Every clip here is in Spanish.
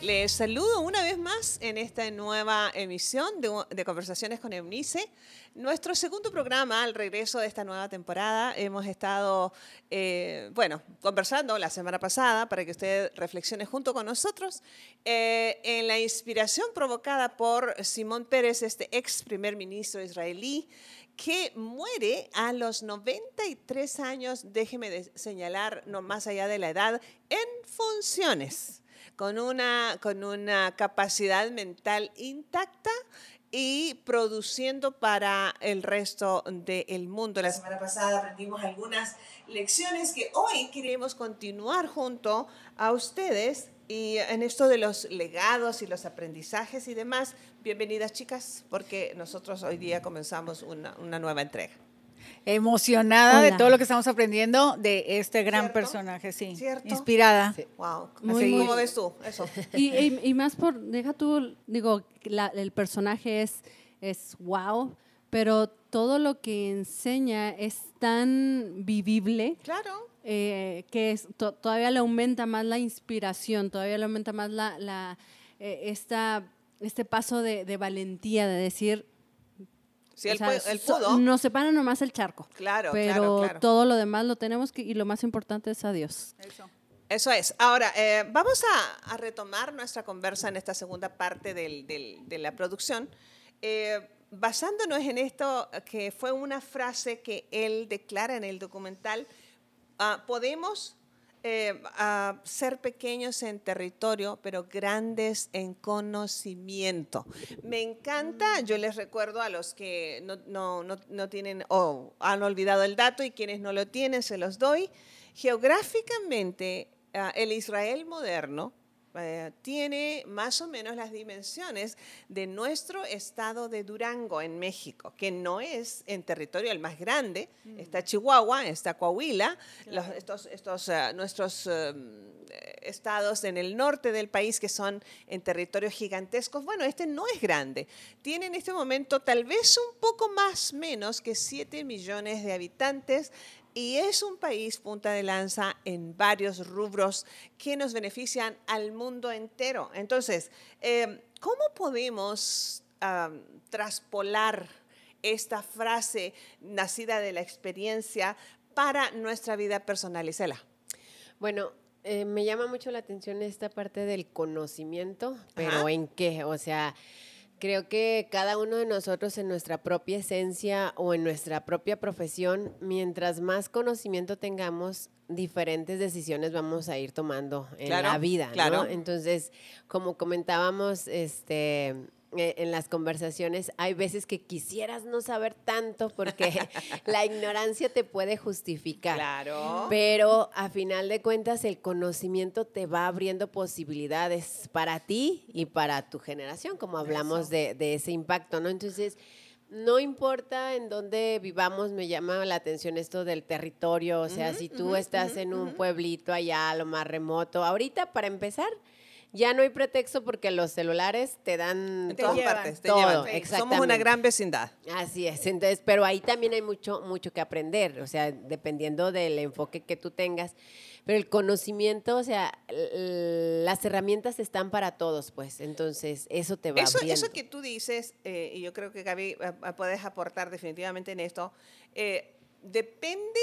Les saludo una vez más en esta nueva emisión de, Conversaciones con Eunice. Nuestro segundo programa al regreso de esta nueva temporada. Hemos estado, eh, bueno, conversando la semana pasada para que usted reflexione junto con nosotros eh, en la inspiración provocada por Simón Pérez, este ex primer ministro israelí, que muere a los 93 años, déjeme señalar, no más allá de la edad, en funciones con una, con una capacidad mental intacta y produciendo para el resto del mundo. La semana pasada aprendimos algunas lecciones que hoy queremos continuar junto a ustedes y en esto de los legados y los aprendizajes y demás. Bienvenidas chicas, porque nosotros hoy día comenzamos una, una nueva entrega emocionada de todo lo que estamos aprendiendo de este gran personaje, sí. ¿Cierto? Inspirada. Wow. ¿Cómo ves tú eso? Y, más por, deja tú, digo, el personaje es, es wow, pero todo lo que enseña es tan vivible. Claro. Eh, que es, todavía le aumenta más la inspiración, todavía le aumenta más la, la eh, esta, este paso de, de valentía, de decir, Sí, el, pudo. Nos separa nomás el charco. Claro, pero todo lo demás lo tenemos que, y lo más importante es a Dios. Eso. Eso es. Ahora, eh, vamos a, retomar nuestra conversa en esta segunda parte de la producción, eh, basándonos en esto que fue una frase que él declara en el documental. Ah, podemos eh, a ser pequeños en territorio, pero grandes en conocimiento. Me encanta, yo les recuerdo a los que no, no, no, no tienen o han olvidado el dato y quienes no lo tienen, se los doy. Geográficamente, ah, el Israel moderno eh, tiene más o menos las dimensiones de nuestro estado de Durango en México, que no es en territorio el más grande. Mm. Está Chihuahua, está Coahuila, estos, estos eh, nuestros em, estados en el norte del país que son en territorios gigantescos. Bueno, este no es grande. Tiene en este momento tal vez un poco más menos que 7 millones de habitantes y es un país punta de lanza en varios rubros que nos benefician al mundo entero. Entonces, em, ¿cómo podemos traspolar esta frase nacida de la experiencia para nuestra vida personal, Isela? Bueno, eh, me llama mucho la atención esta parte del conocimiento, pero ¿en qué? O sea, Creo que cada uno de nosotros en nuestra propia esencia o en nuestra propia profesión, mientras más conocimiento tengamos, diferentes decisiones vamos a ir tomando en la vida, claro. Entonces, como comentábamos, este eh, en las conversaciones, hay veces que quisieras no saber tanto porque la ignorancia te puede justificar. Claro. Pero a final de cuentas, el conocimiento te va abriendo posibilidades para ti y para tu generación, como hablamos de, de, ese impacto, ¿no? Entonces, no importa en dónde vivamos, me llama la atención esto del territorio, o sea, si tú estás en un pueblito allá, lo más remoto, ahorita para empezar, ya no hay pretexto porque los celulares te dan te partes, te todo. Somos una gran vecindad. Así es. Entonces, pero ahí también hay mucho, mucho que aprender, o sea, dependiendo del enfoque que tú tengas. Pero el conocimiento, o sea, las herramientas están para todos, pues. Entonces, eso te va eso, Eso que tú dices, eh, y yo creo que Gaby eh, puedes aportar definitivamente en esto, eh, depende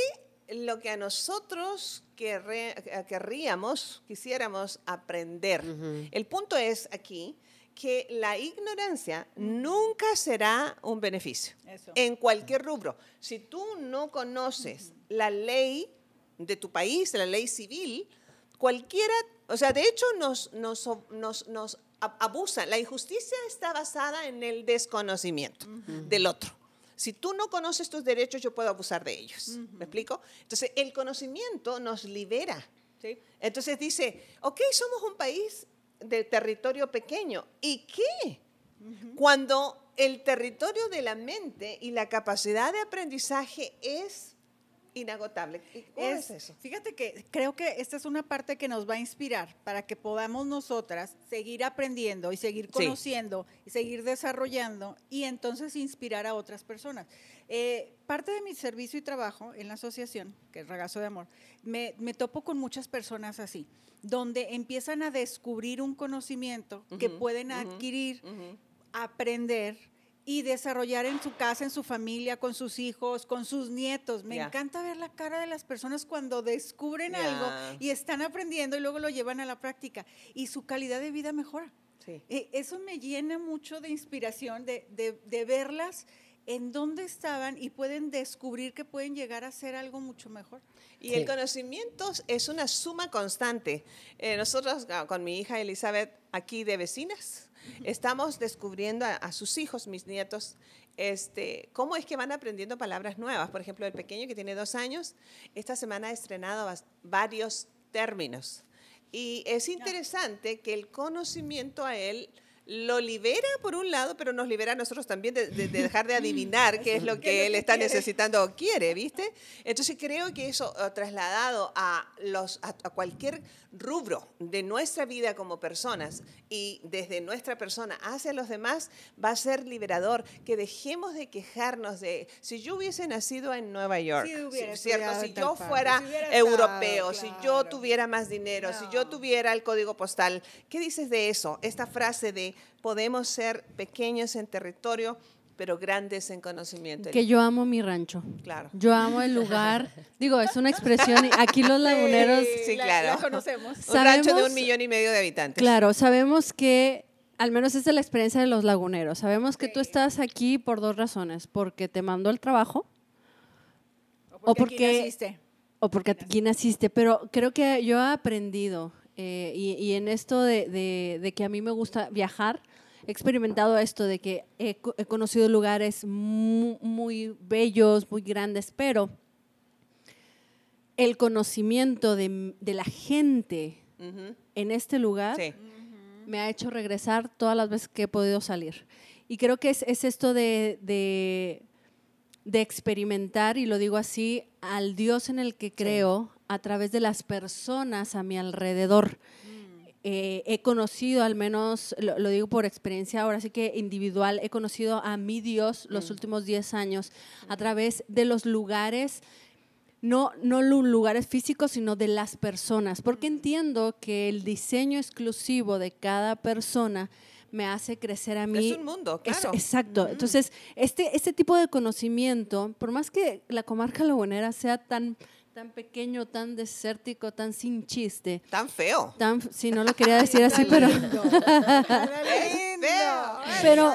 lo que a nosotros querríamos, quisiéramos aprender. El punto es aquí que la ignorancia nunca será un beneficio en cualquier rubro. Si tú no conoces la ley de tu país, la ley civil, cualquiera, o sea, de hecho nos, nos, nos, nos abusa. La injusticia está basada en el desconocimiento del otro. Si tú no conoces tus derechos, yo puedo abusar de ellos. ¿Me explico? Entonces, el conocimiento nos libera. Entonces dice, ok, somos un país de territorio pequeño. ¿Y qué? Cuando el territorio de la mente y la capacidad de aprendizaje es inagotable. ¿Cómo es, eso? Fíjate que creo que esta es una parte que nos va a inspirar para que podamos nosotras seguir aprendiendo y seguir conociendo y seguir desarrollando y entonces inspirar a otras personas. Eh, parte de mi servicio y trabajo en la asociación, que es Ragazo de Amor, me, topo con muchas personas así, donde empiezan a descubrir un conocimiento que pueden adquirir, aprender y desarrollar en su casa, en su familia, con sus hijos, con sus nietos. Me encanta ver la cara de las personas cuando descubren algo y están aprendiendo y luego lo llevan a la práctica y su calidad de vida mejora. Eh, eso me llena mucho de inspiración, de, de, verlas en dónde estaban y pueden descubrir que pueden llegar a ser algo mucho mejor. Y el conocimiento es una suma constante. Eh, nosotros ah, con mi hija Elizabeth, aquí de vecinas, Estamos descubriendo a, sus hijos, mis nietos, este, cómo es que van aprendiendo palabras nuevas. Por ejemplo, el pequeño que tiene dos años, esta semana ha estrenado varios términos. Y es interesante que el conocimiento a él lo libera por un lado, pero nos libera a nosotros también de, dejar de adivinar qué es lo que él está necesitando o quiere, ¿viste? Entonces creo que eso eh, trasladado a, los, a, cualquier rubro de nuestra vida como personas y desde nuestra persona hacia los demás va a ser liberador, que dejemos de quejarnos de si yo hubiese nacido en Nueva York, ¿cierto? si yo fuera europeo, si yo tuviera más dinero, si yo tuviera el código postal, ¿qué dices de eso? Esta frase de podemos ser pequeños en territorio, pero grandes en conocimiento. Que yo amo mi rancho. Claro. Yo amo el lugar. Digo, es una expresión. Aquí los laguneros. Sí, claro. conocemos. Un rancho de un millón y medio de habitantes. Claro, sabemos que. Al menos esa es la experiencia de los laguneros. Sabemos que tú estás aquí por dos razones. Porque te mandó el trabajo. O porque, aquí naciste. O porque aquí naciste. Pero creo que yo he aprendido. Eh, y, en esto de, de que a mí me gusta viajar he experimentado esto de que he, conocido lugares muy, bellos, muy grandes, pero el conocimiento de, la gente en este lugar me ha hecho regresar todas las veces que he podido salir. Y creo que es, esto de, de, experimentar, y lo digo así, al Dios en el que creo a través de las personas a mi alrededor. Eh, he conocido, al menos, lo, digo por experiencia ahora sí que individual, he conocido a mi Dios los mm. últimos 10 años a través de los lugares, no, no lugares físicos, sino de las personas, porque mm. entiendo que el diseño exclusivo de cada persona me hace crecer a mí. Es un mundo, claro. exacto. Entonces, este, este tipo de conocimiento, por más que la comarca lagunera sea tan tan pequeño, tan desértico, tan sin chiste. Tan feo. Tan, si no lo quería decir así, pero... pero,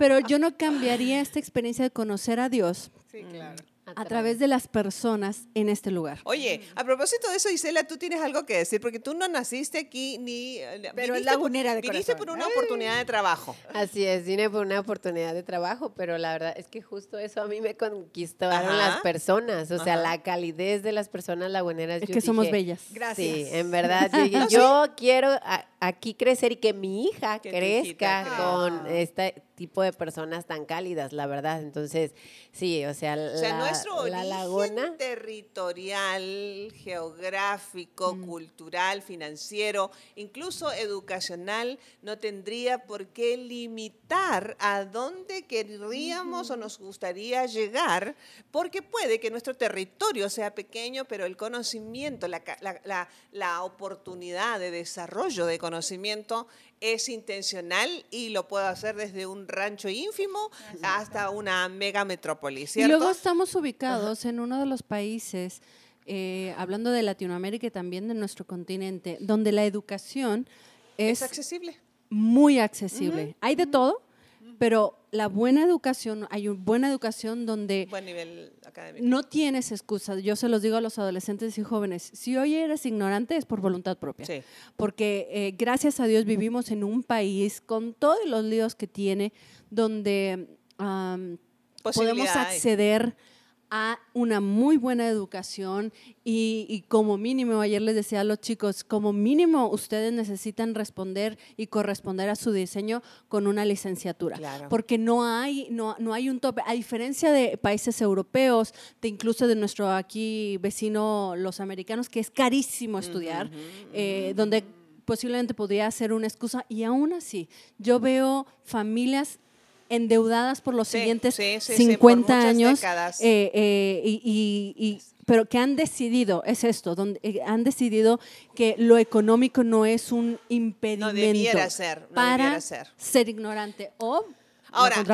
pero yo no cambiaría esta experiencia de conocer a Dios. Sí, claro a través de las personas en este lugar. Oye, a propósito de eso, Isela, tú tienes algo que decir, porque tú no naciste aquí ni... Eh, pero es lagunera de Viniste por una oportunidad de trabajo. Así es, vine por una oportunidad de trabajo, pero la verdad es que justo eso a mí me conquistaron las personas, o sea, la calidez de las personas laguneras. Es que somos bellas. Gracias. Sí, en verdad, yo, quiero aquí crecer y que mi hija crezca con este tipo de personas tan cálidas, la verdad. Entonces, sí, o sea, la, nuestro origen territorial, geográfico, mm. cultural, financiero, incluso educacional, no tendría por qué limitar a dónde querríamos o nos gustaría llegar, porque puede que nuestro territorio sea pequeño, pero el conocimiento, la, la, la oportunidad de desarrollo de conocimiento es intencional y lo puedo hacer desde un rancho ínfimo hasta una mega metrópoli, Y luego estamos ubicados en uno de los países, eh, hablando de Latinoamérica y también de nuestro continente, donde la educación es, accesible. Muy accesible. Hay de todo, pero la buena educación, hay una buena educación donde Buen nivel académico. no tienes excusas. Yo se los digo a los adolescentes y jóvenes, si hoy eres ignorante es por voluntad propia. Sí. Porque eh, gracias a Dios vivimos en un país con todos los líos que tiene, donde podemos acceder a una muy buena educación y, como mínimo, ayer les decía a los chicos, como mínimo ustedes necesitan responder y corresponder a su diseño con una licenciatura, porque no hay, no, no hay un tope, a diferencia de países europeos, de incluso de nuestro aquí vecino, los americanos, que es carísimo estudiar, eh, donde posiblemente podría ser una excusa y aún así yo veo familias endeudadas por los siguientes 50 años, eh, eh, y, pero que han decidido, es esto, donde, eh, han decidido que lo económico no es un impedimento ser, para ser. ser ignorante o Ahora,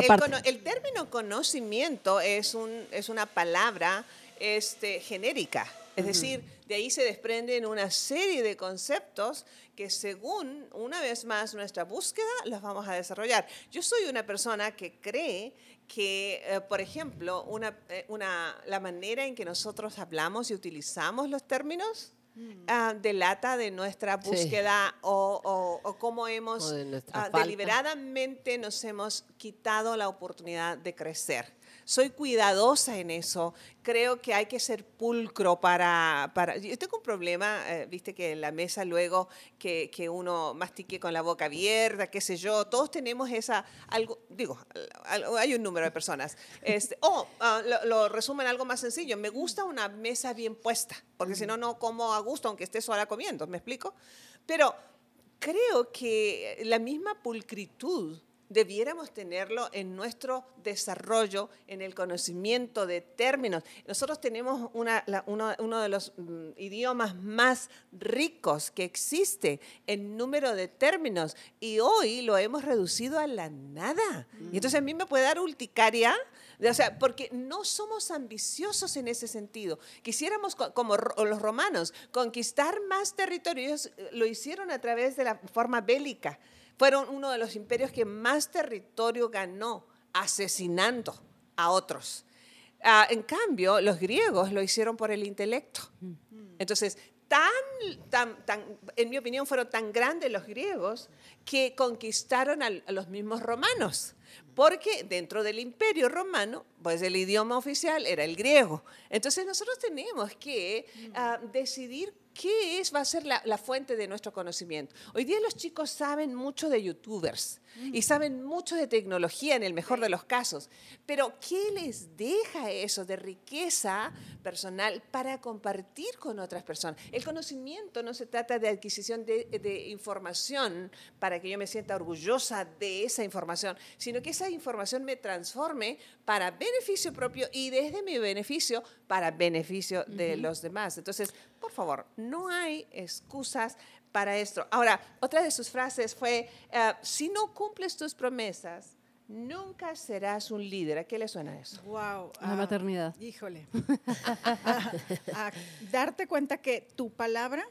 el, término conocimiento es, un, es una palabra este, genérica, es decir, de ahí se desprenden una serie de conceptos que según, una vez más, nuestra búsqueda, los vamos a desarrollar. Yo soy una persona que cree que, eh, por ejemplo, una, eh, una, la manera en que nosotros hablamos y utilizamos los términos mm. ah, delata de nuestra búsqueda o, o, cómo hemos ah, deliberadamente nos hemos quitado la oportunidad de crecer soy cuidadosa en eso. Creo que hay que ser pulcro para... para yo tengo un problema, eh, viste que en la mesa luego que, que, uno mastique con la boca abierta, qué sé yo, todos tenemos esa... algo Digo, hay un número de personas. Este, o ah, lo, resumo en algo más sencillo. Me gusta una mesa bien puesta, porque si no, no como a gusto aunque esté sola comiendo, ¿me explico? Pero creo que la misma pulcritud debiéramos tenerlo en nuestro desarrollo, en el conocimiento de términos. Nosotros tenemos uno, de los mm, idiomas más ricos que existe en número de términos y hoy lo hemos reducido a la nada. Y entonces a mí me puede dar urticaria. O sea, porque no somos ambiciosos en ese sentido. Quisiéramos, como los romanos, conquistar más territorios, eh, lo hicieron a través de la forma bélica. Fueron uno de los imperios que más territorio ganó asesinando a otros. Ah, en cambio, los griegos lo hicieron por el intelecto. Entonces, tan, tan, tan, en mi opinión, fueron tan grandes los griegos que conquistaron a, los mismos romanos. Porque dentro del imperio romano, pues el idioma oficial era el griego. Entonces nosotros tenemos que ah, decidir ¿qué es, va a ser la, fuente de nuestro conocimiento? Hoy día los chicos saben mucho de youtubers y saben mucho de tecnología en el mejor de los casos, pero ¿qué les deja eso de riqueza personal para compartir con otras personas? El conocimiento no se trata de adquisición de, de información para que yo me sienta orgullosa de esa información, sino que esa información me transforme para beneficio propio y desde mi beneficio para beneficio de los demás. Entonces, por favor, no hay excusas para esto. Ahora, otra de sus frases fue, eh, si no cumples tus promesas, nunca serás un líder. ¿A qué le suena eso? Wow. La maternidad. Híjole. a darte cuenta que tu palabra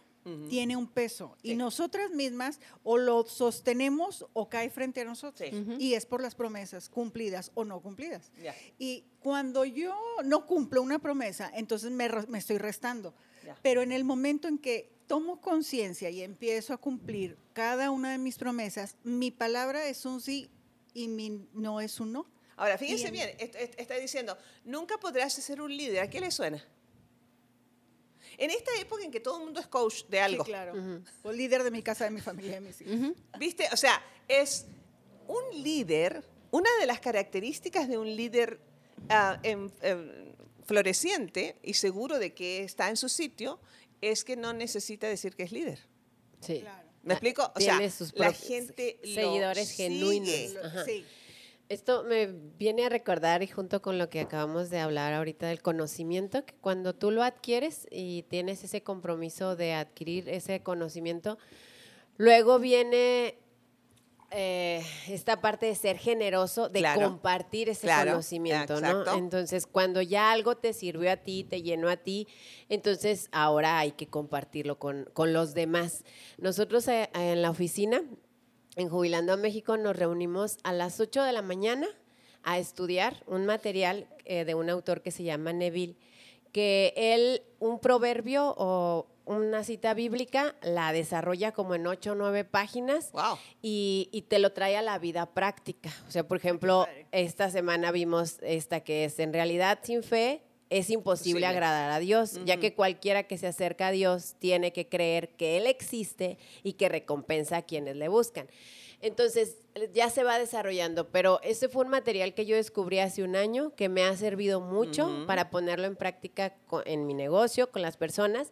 tiene un peso y nosotras mismas o lo sostenemos o cae frente a nosotros. Y es por las promesas cumplidas o no cumplidas. Y cuando yo no cumplo una promesa, entonces me, estoy restando. Pero en el momento en que tomo conciencia y empiezo a cumplir cada una de mis promesas, mi palabra es un sí y mi no es un no. Ahora, fíjense bien, está diciendo, nunca podrás ser un líder. ¿A qué le suena? En esta época en que todo el mundo es coach de algo. Sí, claro. O líder de mi casa, de mi familia, de mis hijos. ¿Viste? O sea, es un líder, una de las características de un líder ah, floreciente y seguro de que está en su sitio es que no necesita decir que es líder. Sí. ¿Me explico? O sea, la gente seguidores genuinos. Sí. Esto me viene a recordar y junto con lo que acabamos de hablar ahorita del conocimiento, que cuando tú lo adquieres y tienes ese compromiso de adquirir ese conocimiento, luego viene eh, esta parte de ser generoso, de compartir ese conocimiento, ¿no? Entonces, cuando ya algo te sirvió a ti, te llenó a ti, entonces ahora hay que compartirlo con, con los demás. Nosotros eh, en la oficina en Jubilando a México nos reunimos a las 8 de la mañana a estudiar un material eh, de un autor que se llama Neville, que él un proverbio o una cita bíblica la desarrolla como en 8 o 9 páginas y, y, te lo trae a la vida práctica. O sea, por ejemplo, esta semana vimos esta que es, en realidad sin fe es imposible agradar a Dios, ya que cualquiera que se acerca a Dios tiene que creer que Él existe y que recompensa a quienes le buscan. Entonces, ya se va desarrollando, pero ese fue un material que yo descubrí hace un año que me ha servido mucho para ponerlo en práctica en mi negocio, con las personas.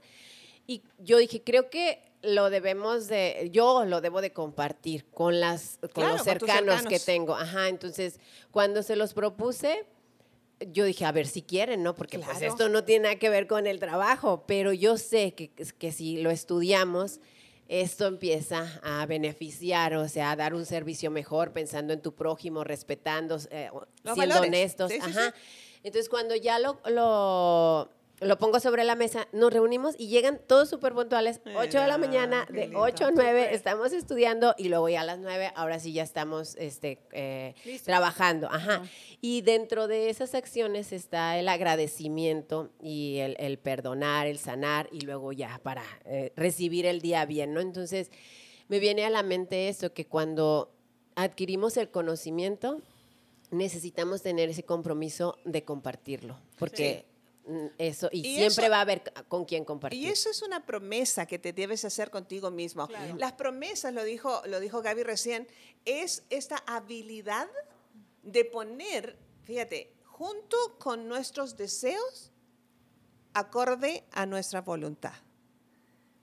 Y yo dije, creo que lo debemos de, yo lo debo de compartir con las, con los cercanos, que tengo. Ajá, entonces, cuando se los propuse, yo dije, a ver si quieren, ¿no? Porque pues esto no tiene nada que ver con el trabajo, pero yo sé que, que si lo estudiamos, esto empieza a beneficiar, o sea, a dar un servicio mejor, pensando en tu prójimo, respetando, eh, siendo honestos. Ajá. Entonces, cuando ya lo, lo lo pongo sobre la mesa, nos reunimos y llegan todos súper puntuales, 8 de la mañana, de 8 a 9, estamos estudiando y luego ya a las 9, ahora sí ya estamos este, eh, trabajando. Ajá. Y dentro de esas acciones está el agradecimiento y el, perdonar, el sanar y luego ya para eh, recibir el día bien, ¿no? Entonces, me viene a la mente esto, que cuando adquirimos el conocimiento, necesitamos tener ese compromiso de compartirlo, porque... Mm, eso, y, siempre va a haber con quién compartir. Y eso es una promesa que te debes hacer contigo mismo. Las promesas, lo dijo, lo dijo Gaby recién, es esta habilidad de poner, fíjate, junto con nuestros deseos, acorde a nuestra voluntad.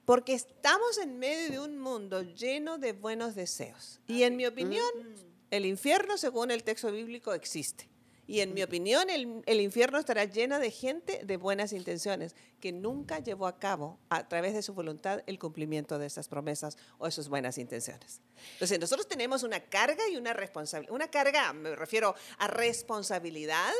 Porque estamos en medio de un mundo lleno de buenos deseos. Y en mi opinión, el infierno, según el texto bíblico, existe. Y en mi opinión, el, infierno estará lleno de gente de buenas intenciones que nunca llevó a cabo, a través de su voluntad, el cumplimiento de esas promesas o de sus buenas intenciones. Entonces, nosotros tenemos una carga y una responsabilidad. Una carga, me refiero a responsabilidad,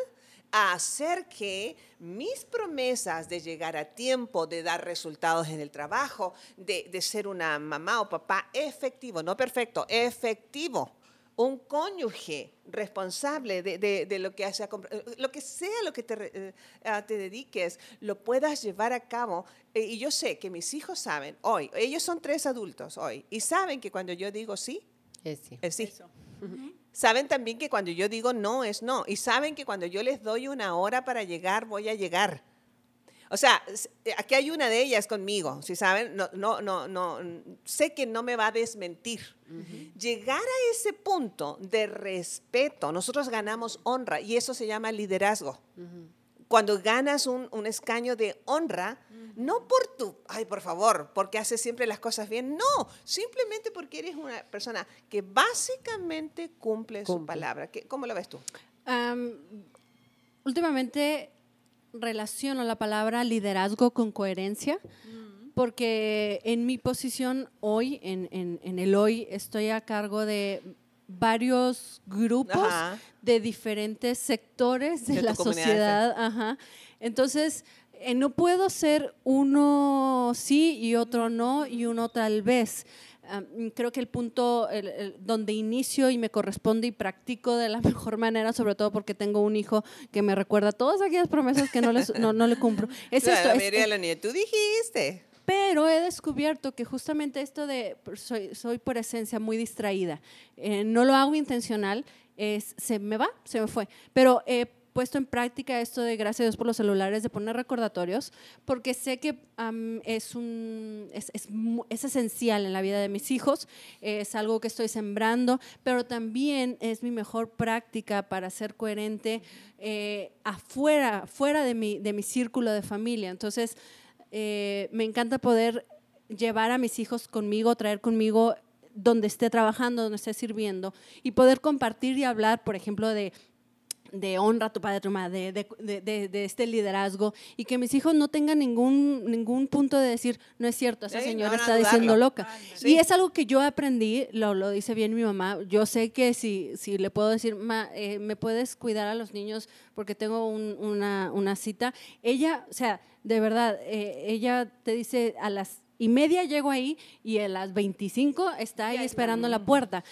a hacer que mis promesas de llegar a tiempo, de dar resultados en el trabajo, de ser una mamá o papá efectivo, no perfecto, efectivo un cónyuge responsable de, lo que hace, lo que sea lo que te, eh, te dediques, lo puedas llevar a cabo. Eh, y yo sé que mis hijos saben hoy, ellos son tres adultos hoy, y saben que cuando yo digo sí, es sí. Es sí. Saben también que cuando yo digo no, es no. Y saben que cuando yo les doy una hora para llegar, voy a llegar. O sea, eh, aquí hay una de ellas conmigo, si saben, no, no, no, no, sé que no me va a desmentir. Llegar a ese punto de respeto, nosotros ganamos honra y eso se llama liderazgo. Cuando ganas un, escaño de honra, no por tu, ay, por favor, porque haces siempre las cosas bien, no, simplemente porque eres una persona que básicamente cumple, su palabra. ¿Cómo lo ves tú? últimamente relaciono la palabra liderazgo con coherencia, porque en mi posición hoy, en, en, el hoy, estoy a cargo de varios grupos de diferentes sectores de, la sociedad. Ajá. Entonces, eh, no puedo ser uno sí y otro no y uno tal vez creo que el punto donde inicio y me corresponde y practico de la mejor manera, sobre todo porque tengo un hijo que me recuerda todas aquellas promesas que no, les, no, le cumplo. Es esto. Es, tú dijiste. Pero he descubierto que justamente esto de soy, soy por esencia muy distraída, eh, no lo hago intencional, es, se me va, se me fue. Pero eh, puesto en práctica esto de gracias a Dios por los celulares, de poner recordatorios, porque sé que es, un, es, es, esencial en la vida de mis hijos, es algo que estoy sembrando, pero también es mi mejor práctica para ser coherente eh, afuera, fuera de mi, de mi círculo de familia. Entonces, eh, me encanta poder llevar a mis hijos conmigo, traer conmigo donde esté trabajando, donde esté sirviendo y poder compartir y hablar, por ejemplo, de de honra a tu padre, tu madre, de, este liderazgo y que mis hijos no tengan ningún, ningún punto de decir, no es cierto, esa señora está diciendo loca. Y es algo que yo aprendí, lo, lo dice bien mi mamá, yo sé que si, si le puedo decir, eh, me puedes cuidar a los niños porque tengo una, una, cita, ella, o sea, de verdad, eh, ella te dice a las y media llego ahí y a las 25 está ahí esperando la puerta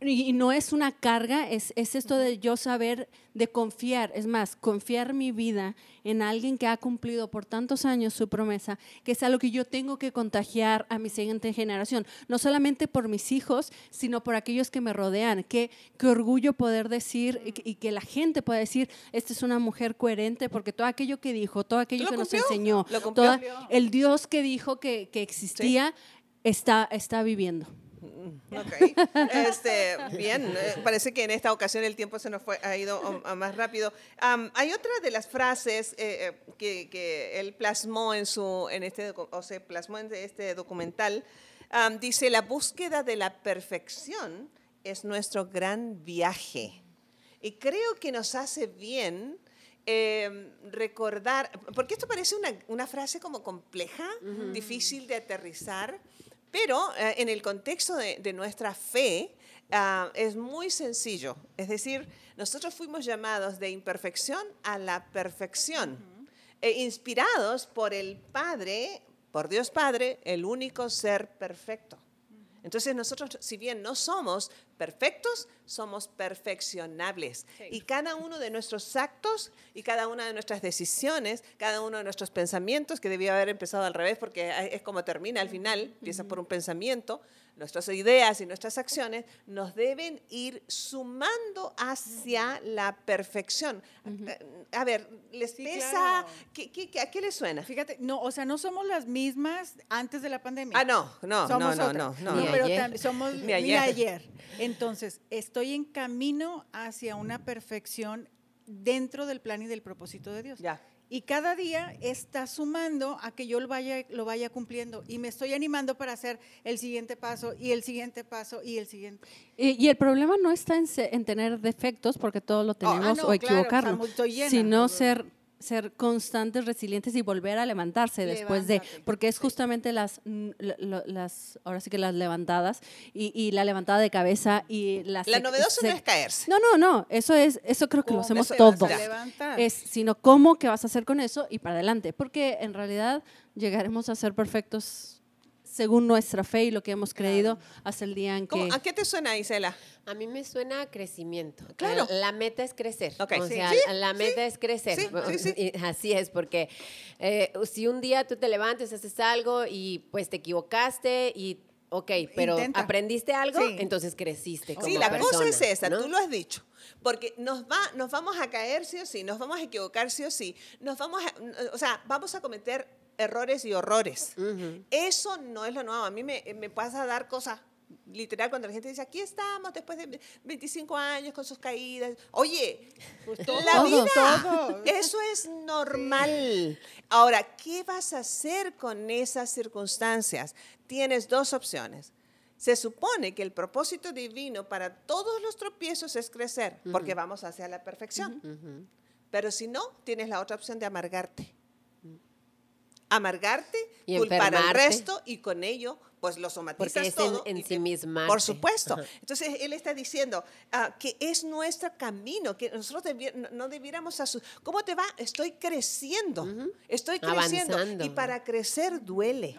y, no es una carga, es, es esto de yo saber, de confiar, es más, confiar mi vida en alguien que ha cumplido por tantos años su promesa, que es algo que yo tengo que contagiar a mi siguiente generación, no solamente por mis hijos, sino por aquellos que me rodean. Qué, qué orgullo poder decir y, que la gente pueda decir, esta es una mujer coherente, porque todo aquello que dijo, todo aquello que nos enseñó, todo el Dios que dijo que, que existía, está, está viviendo. Ok. Este, bien, eh, parece que en esta ocasión el tiempo se nos fue, ha ido más rápido. hay otra de las frases eh, eh, que, que, él plasmó en, su, en este, o se plasmó en este documental. dice, la búsqueda de la perfección es nuestro gran viaje. Y creo que nos hace bien em, recordar, porque esto parece una, una frase como compleja, difícil de aterrizar, pero eh, en el contexto de, nuestra fe ah, es muy sencillo. Es decir, nosotros fuimos llamados de imperfección a la perfección, e inspirados por el Padre, por Dios Padre, el único ser perfecto. Entonces nosotros, si bien no somos perfectos, somos perfeccionables. Y cada uno de nuestros actos y cada una de nuestras decisiones, cada uno de nuestros pensamientos, que debía haber empezado al revés porque es como termina al final, empieza por un pensamiento, nuestras ideas y nuestras acciones nos deben ir sumando hacia la perfección. A ver, ¿les pesa? a qué les suena? Fíjate, no, o sea, no somos las mismas antes de la pandemia. Ah, no, no, no, no, no, no, pero somos ni ayer. Entonces, estoy en camino hacia una perfección dentro del plan y del propósito de Dios. Ya. Y cada día está sumando a que yo lo vaya, lo vaya cumpliendo. Y me estoy animando para hacer el siguiente paso y el siguiente paso y el siguiente. Y, el problema no está en, tener defectos, porque todos lo oh, ah, tenemos, o equivocarnos, sino ser ser constantes, resilientes y volver a levantarse después de, porque es justamente las, las, ahora sí que las levantadas y, la levantada de cabeza y las... La novedosa no es caerse. No, no, no, eso es, eso creo que lo hacemos todos. Es, sino cómo, qué vas a hacer con eso y para adelante, porque en realidad llegaremos a ser perfectos según nuestra fe y lo que hemos creído hasta el día en que... ¿A qué te suena, Isela? A mí me suena a crecimiento. Claro. La, meta es crecer. O sea, la meta es crecer. así es, porque eh, si un día tú te levantes, haces algo y pues te equivocaste y ok, pero aprendiste algo, entonces creciste como Sí, la cosa es esa, tú lo has dicho. Porque nos, va, nos vamos a caer sí o sí, nos vamos a equivocar sí o sí, nos vamos a, o sea, vamos a cometer errores y horrores. Eso no es lo nuevo. A mí me, me pasa a dar cosas literal, cuando la gente dice, aquí estamos después de 25 años con sus caídas. Oye, pues la vida, eso es normal. Ahora, ¿qué vas a hacer con esas circunstancias? Tienes dos opciones. Se supone que el propósito divino para todos los tropiezos es crecer, porque vamos hacia la perfección. Pero si no, tienes la otra opción de amargarte amargarte, y culpar al resto y con ello pues lo somatizas Porque es todo. En, sí misma. Por supuesto. Entonces, él está diciendo ah, que es nuestro camino, que nosotros no debiéramos. ¿Cómo te va? Estoy creciendo. Estoy creciendo. Y para crecer duele.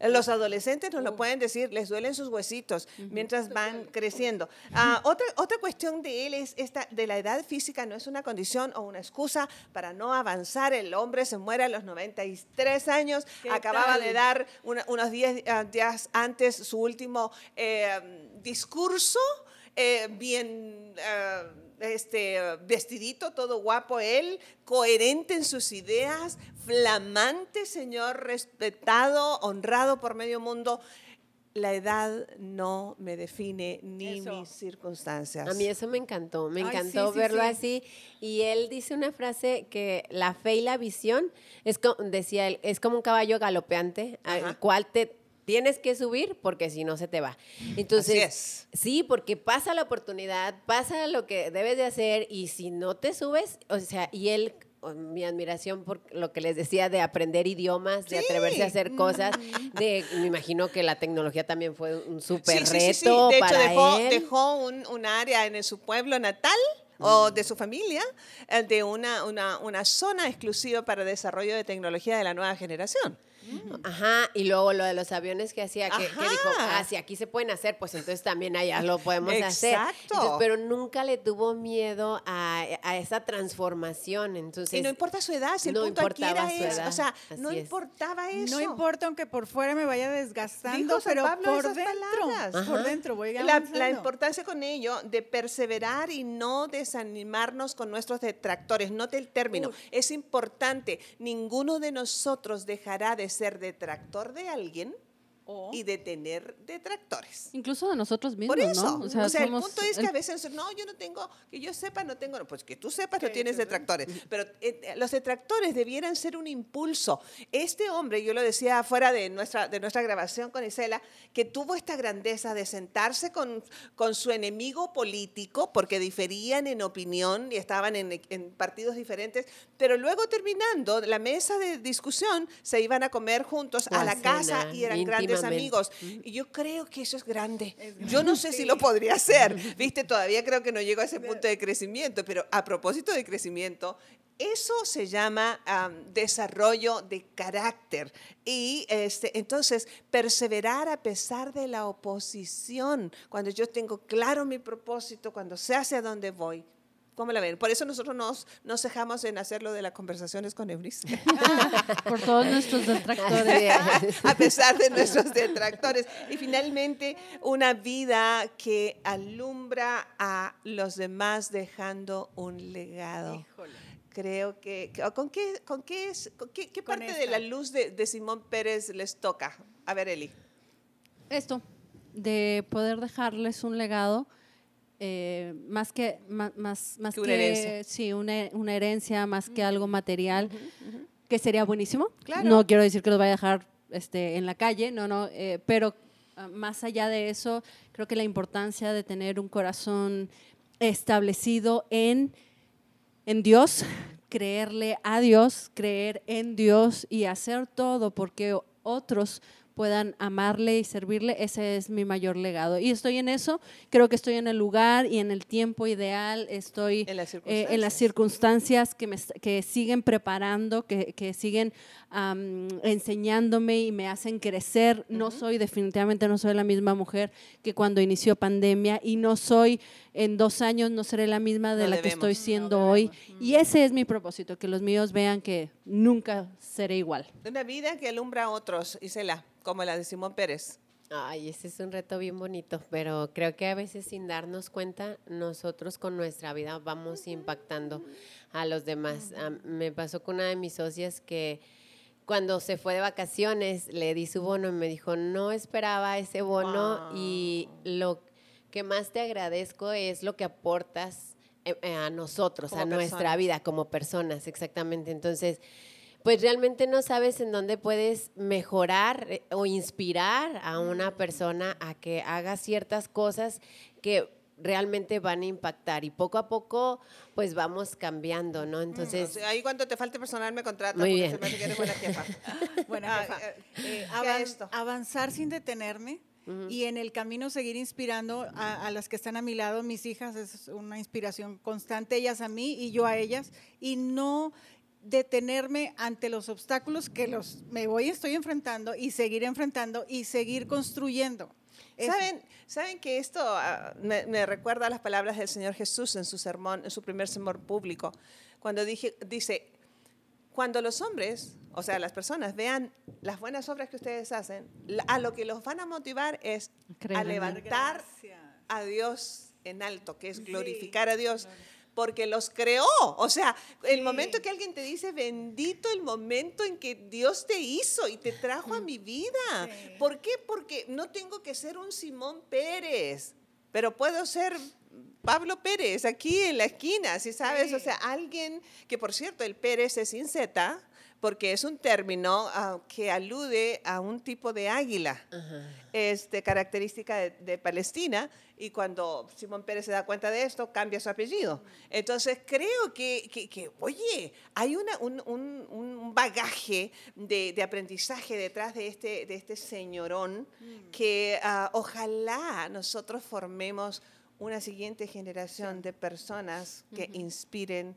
Los adolescentes nos lo pueden decir, les duelen sus huesitos mientras van creciendo. Ah, otra, otra cuestión de él es esta, de la edad física no es una condición o una excusa para no avanzar. El hombre se muere a los 93 años, acababa de dar unos 10 días antes su último eh, discurso, eh, bien eh, este, vestidito, todo guapo él, coherente en sus ideas, flamante señor, respetado, honrado por medio mundo la edad no me define ni mis circunstancias. A mí eso me encantó, me encantó verlo así. Y él dice una frase que la fe y la visión, es como, decía él, es como un caballo galopeante al cual te tienes que subir porque si no se te va. Entonces, sí, porque pasa la oportunidad, pasa lo que debes de hacer y si no te subes, o sea, y él mi admiración por lo que les decía de aprender idiomas, de atreverse a hacer cosas, de me imagino que la tecnología también fue un súper reto de hecho, dejó, Dejó un, un área en su pueblo natal o de su familia eh, de una, una, una zona exclusiva para desarrollo de tecnología de la nueva generación. Ajá, y luego lo de los aviones que hacía, que, dijo, ah, si aquí se pueden hacer, pues entonces también allá lo podemos hacer. Exacto. pero nunca le tuvo miedo a, esa transformación. Entonces, y no importa su edad, si el no punto aquí era eso. O sea, no importaba eso. No importa aunque por fuera me vaya desgastando, pero por dentro, por dentro voy la, la importancia con ello de perseverar y no desanimarnos con nuestros detractores. Note el término. Es importante. Ninguno de nosotros dejará de ser detractor de alguien y de tener detractores. Incluso de nosotros mismos, Por eso. ¿no? O sea, el punto es que a veces, no, yo no tengo, que yo sepa, no tengo, pues que tú sepas, no tienes detractores. Pero eh, los detractores debieran ser un impulso. Este hombre, yo lo decía fuera de nuestra, de nuestra grabación con Isela, que tuvo esta grandeza de sentarse con, con su enemigo político, porque diferían en opinión y estaban en, en partidos diferentes, pero luego terminando la mesa de discusión, se iban a comer juntos a la casa y eran grandes amigos. Y yo creo que eso es grande. Yo no sé si lo podría hacer. Viste, todavía creo que no llego a ese punto de crecimiento, pero a propósito de crecimiento, eso se llama desarrollo de carácter. Y este, entonces, perseverar a pesar de la oposición, cuando yo tengo claro mi propósito, cuando sé hacia dónde voy, ¿Cómo la ven? Por eso nosotros nos, nos dejamos en hacerlo de las conversaciones con Euris. Por todos nuestros detractores. A pesar de nuestros detractores. Y finalmente, una vida que alumbra a los demás dejando un legado. Creo que, ¿con qué, con qué, qué, parte de la luz de, de Simón Pérez les toca? A ver, Eli. Esto, de poder dejarles un legado eh, más que más, más, que, una herencia. sí una, una, herencia más que algo material que sería buenísimo. No quiero decir que los vaya a dejar este en la calle no no eh, pero ah, más allá de eso creo que la importancia de tener un corazón establecido en en Dios creerle a Dios creer en Dios y hacer todo porque otros puedan amarle y servirle, ese es mi mayor legado. Y estoy en eso, creo que estoy en el lugar y en el tiempo ideal, estoy en las circunstancias, que, me, que siguen preparando, que, que siguen enseñándome y me hacen crecer. No soy, definitivamente no soy la misma mujer que cuando inició pandemia y no soy, en dos años no seré la misma de la que estoy siendo hoy. Y ese es mi propósito, que los míos vean que nunca seré igual. Una vida que alumbra a otros, Isela, como la de Simón Pérez. Ay, ese es un reto bien bonito, pero creo que a veces sin darnos cuenta, nosotros con nuestra vida vamos impactando a los demás. me pasó con una de mis socias que cuando se fue de vacaciones le di su bono y me dijo, no esperaba ese bono y lo que más te agradezco es lo que aportas eh, eh, a nosotros, a nuestra vida como personas, exactamente. Entonces, pues realmente no sabes en dónde puedes mejorar eh, o inspirar a una persona a que haga ciertas cosas que realmente van a impactar y poco a poco pues vamos cambiando, ¿no? Entonces... ahí cuando te falte personal me contratas muy bien. buena jefa. buena jefa. Eh, avanzar sin detenerme. Y en el camino seguir inspirando a, a, las que están a mi lado, mis hijas, es una inspiración constante, ellas a mí y yo a ellas, y no detenerme ante los obstáculos que los me voy estoy enfrentando y seguir enfrentando y seguir construyendo. ¿Saben, ¿Saben que esto ah, me, recuerda a las palabras del Señor Jesús en su sermón, en su primer sermón público, cuando dije, dice, cuando los hombres, o sea, las personas vean las buenas obras que ustedes hacen, a lo que los van a motivar es a levantar a Dios en alto, que es glorificar a Dios porque los creó. O sea, el momento que alguien te dice, bendito el momento en que Dios te hizo y te trajo a mi vida. ¿Por qué? Porque no tengo que ser un Simón Pérez, pero puedo ser Pablo Pérez aquí en la esquina, si sabes? O sea, alguien que, por cierto, el Pérez es sin Z, porque es un término ah, que alude a un tipo de águila, este, característica de, Palestina, y cuando Simón Pérez se da cuenta de esto, cambia su apellido. Entonces creo que, que, oye, hay una, un, un, bagaje de, de, aprendizaje detrás de este, de este señorón mm. que ah, ojalá nosotros formemos una siguiente generación de personas que inspiren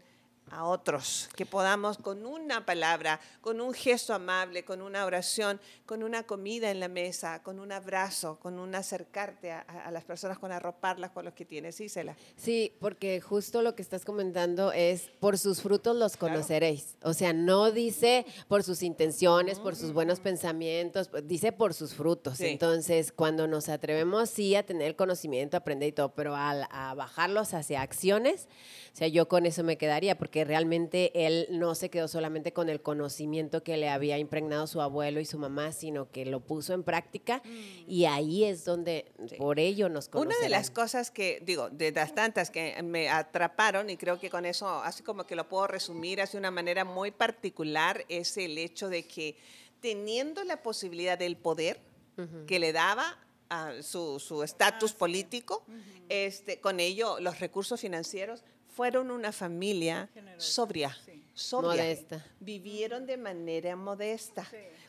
a otros, que podamos con una palabra, con un gesto amable, con una oración, con una comida en la mesa, con un abrazo, con un acercarte a, las personas, con arroparlas con los que tienes. Sí, Cela. Sí, porque justo lo que estás comentando es, por sus frutos los conoceréis. O sea, no dice por sus intenciones, por sus buenos pensamientos, dice por sus frutos. Entonces, cuando nos atrevemos, sí, a tener el conocimiento, aprender y todo, pero a bajarlos hacia acciones, o sea, yo con eso me quedaría, porque que realmente él no se quedó solamente con el conocimiento que le había impregnado su abuelo y su mamá, sino que lo puso en práctica. Mm. y ahí es donde por ello nos conocemos. Una de las cosas que, digo, de las tantas que me atraparon y creo que con eso, así como que lo puedo resumir así de una manera muy particular, es el hecho de que teniendo la posibilidad del poder que le daba a su estatus ah, político, este, con ello los recursos financieros, fueron una familia sobria, Modesta. Vivieron de manera modesta.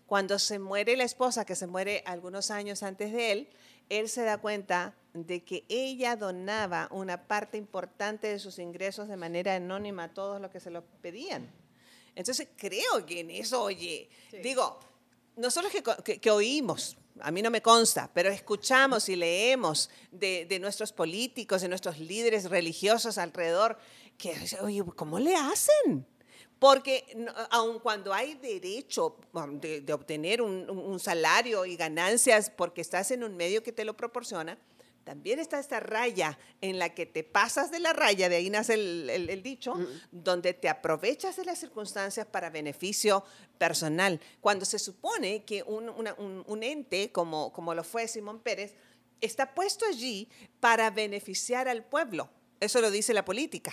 Cuando se muere la esposa, que se muere algunos años antes de él, él se da cuenta de que ella donaba una parte importante de sus ingresos de manera anónima a todos los que se lo pedían. Entonces creo que en eso, oye, digo, nosotros que oímos, a mí no me consta, pero escuchamos y leemos de, nuestros políticos, de nuestros líderes religiosos alrededor, que, oye, ¿cómo le hacen? Porque aun cuando hay derecho um, de, obtener un, salario y ganancias porque estás en un medio que te lo proporciona, también está esta raya en la que te pasas de la raya, de ahí nace el, dicho, mm. donde te aprovechas de las circunstancias para beneficio personal. Cuando se supone que un, ente como, como lo fue Simón Pérez está puesto allí para beneficiar al pueblo. Eso lo dice la política.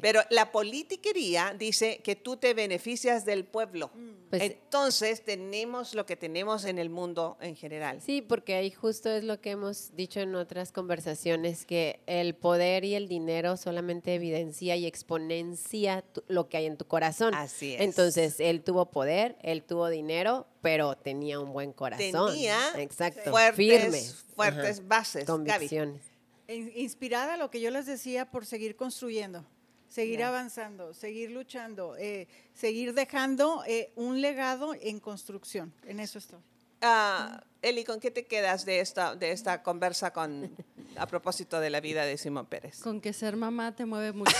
Pero la politiquería dice que tú te beneficias del pueblo. Mm. Pues Entonces tenemos lo que tenemos en el mundo en general. Sí, porque ahí justo es lo que hemos dicho en otras conversaciones, que el poder y el dinero solamente evidencia y exponencia lo que hay en tu corazón. Así es. Entonces, él tuvo poder, él tuvo dinero, pero tenía un buen corazón. Tenía Exacto, fuertes, fuertes bases. Convicciones. Inspirada a lo que yo les decía por seguir construyendo, seguir avanzando, seguir luchando, eh, seguir dejando eh, un legado en construcción. En eso estoy. Ah, Eli, ¿con qué te quedas de esta, de esta conversa con, a propósito de la vida de Simón Pérez? Con que ser mamá te mueve mucho.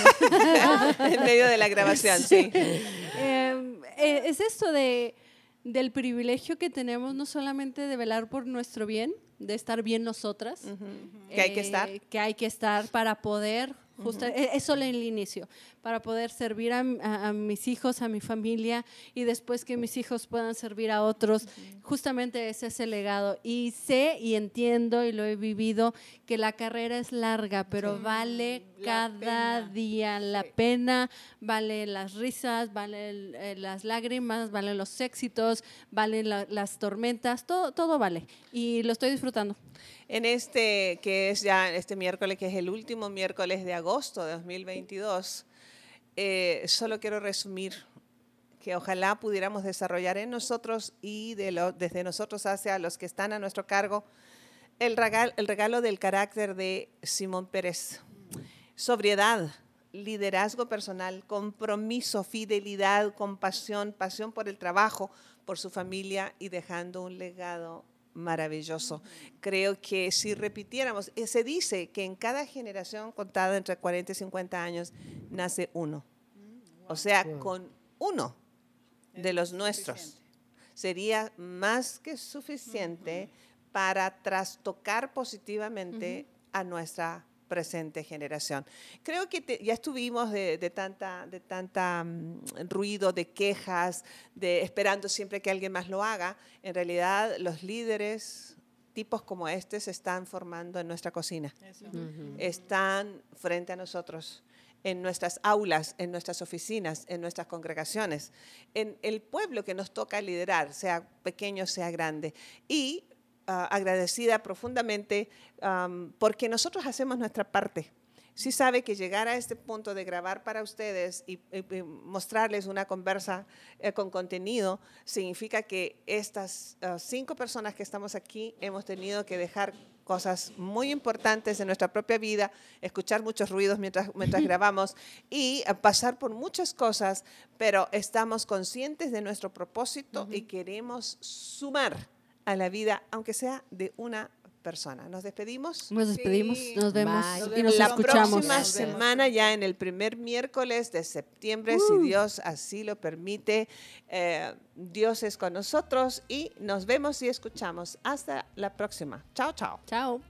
en medio de la grabación, sí. Em, eh, es esto de, del privilegio que tenemos no solamente de velar por nuestro bien, de estar bien nosotras. Que hay que estar. Eh, que hay que estar para poder Justo, e, es solo en el inicio, para poder servir a, mis hijos, a mi familia y después que mis hijos puedan servir a otros. Justamente ese es el legado. Y sé y entiendo y lo he vivido que la carrera es larga, pero vale cada día la pena, vale las risas, vale eh, las lágrimas, vale los éxitos, valen las tormentas, todo, todo vale. Y lo estoy disfrutando en este, que es ya este miércoles, que es el último miércoles de agosto de 2022, eh, solo quiero resumir que ojalá pudiéramos desarrollar en nosotros y de desde nosotros hacia los que están a nuestro cargo el regalo, el regalo del carácter de Simón Pérez. Sobriedad, liderazgo personal, compromiso, fidelidad, compasión, pasión por el trabajo, por su familia y dejando un legado maravilloso. Creo que si repitiéramos, eh, se dice que en cada generación contada entre 40 y 50 años nace uno. O sea, con uno de los nuestros sería más que suficiente para trastocar positivamente a nuestra presente generación. Creo que ya estuvimos de, tanta, de tanta mm, ruido, de quejas, de esperando siempre que alguien más lo haga. En realidad, los líderes, tipos como este, se están formando en nuestra cocina. Están frente a nosotros en nuestras aulas, en nuestras oficinas, en nuestras congregaciones, en el pueblo que nos toca liderar, sea pequeño, sea grande. Y agradecida profundamente porque nosotros hacemos nuestra parte. sí sabe que llegar a este punto de grabar para ustedes y, mostrarles una conversa eh, con contenido significa que estas ah, cinco personas que estamos aquí hemos tenido que dejar cosas muy importantes en nuestra propia vida, escuchar muchos ruidos mientras, mientras grabamos y ah, pasar por muchas cosas, pero estamos conscientes de nuestro propósito y queremos sumar a la vida, aunque sea de una persona. Nos despedimos. Nos despedimos, nos vemos y nos la escuchamos. La próxima semana, ya en el primer miércoles de septiembre, si uh. Dios así lo permite, eh, Dios es con nosotros y nos vemos y escuchamos. Hasta la próxima. Chao, chao. Chao.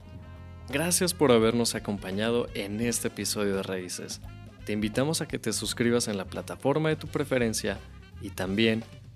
Gracias por habernos acompañado en este episodio de Raíces. Te invitamos a que te suscribas en la plataforma de tu preferencia y también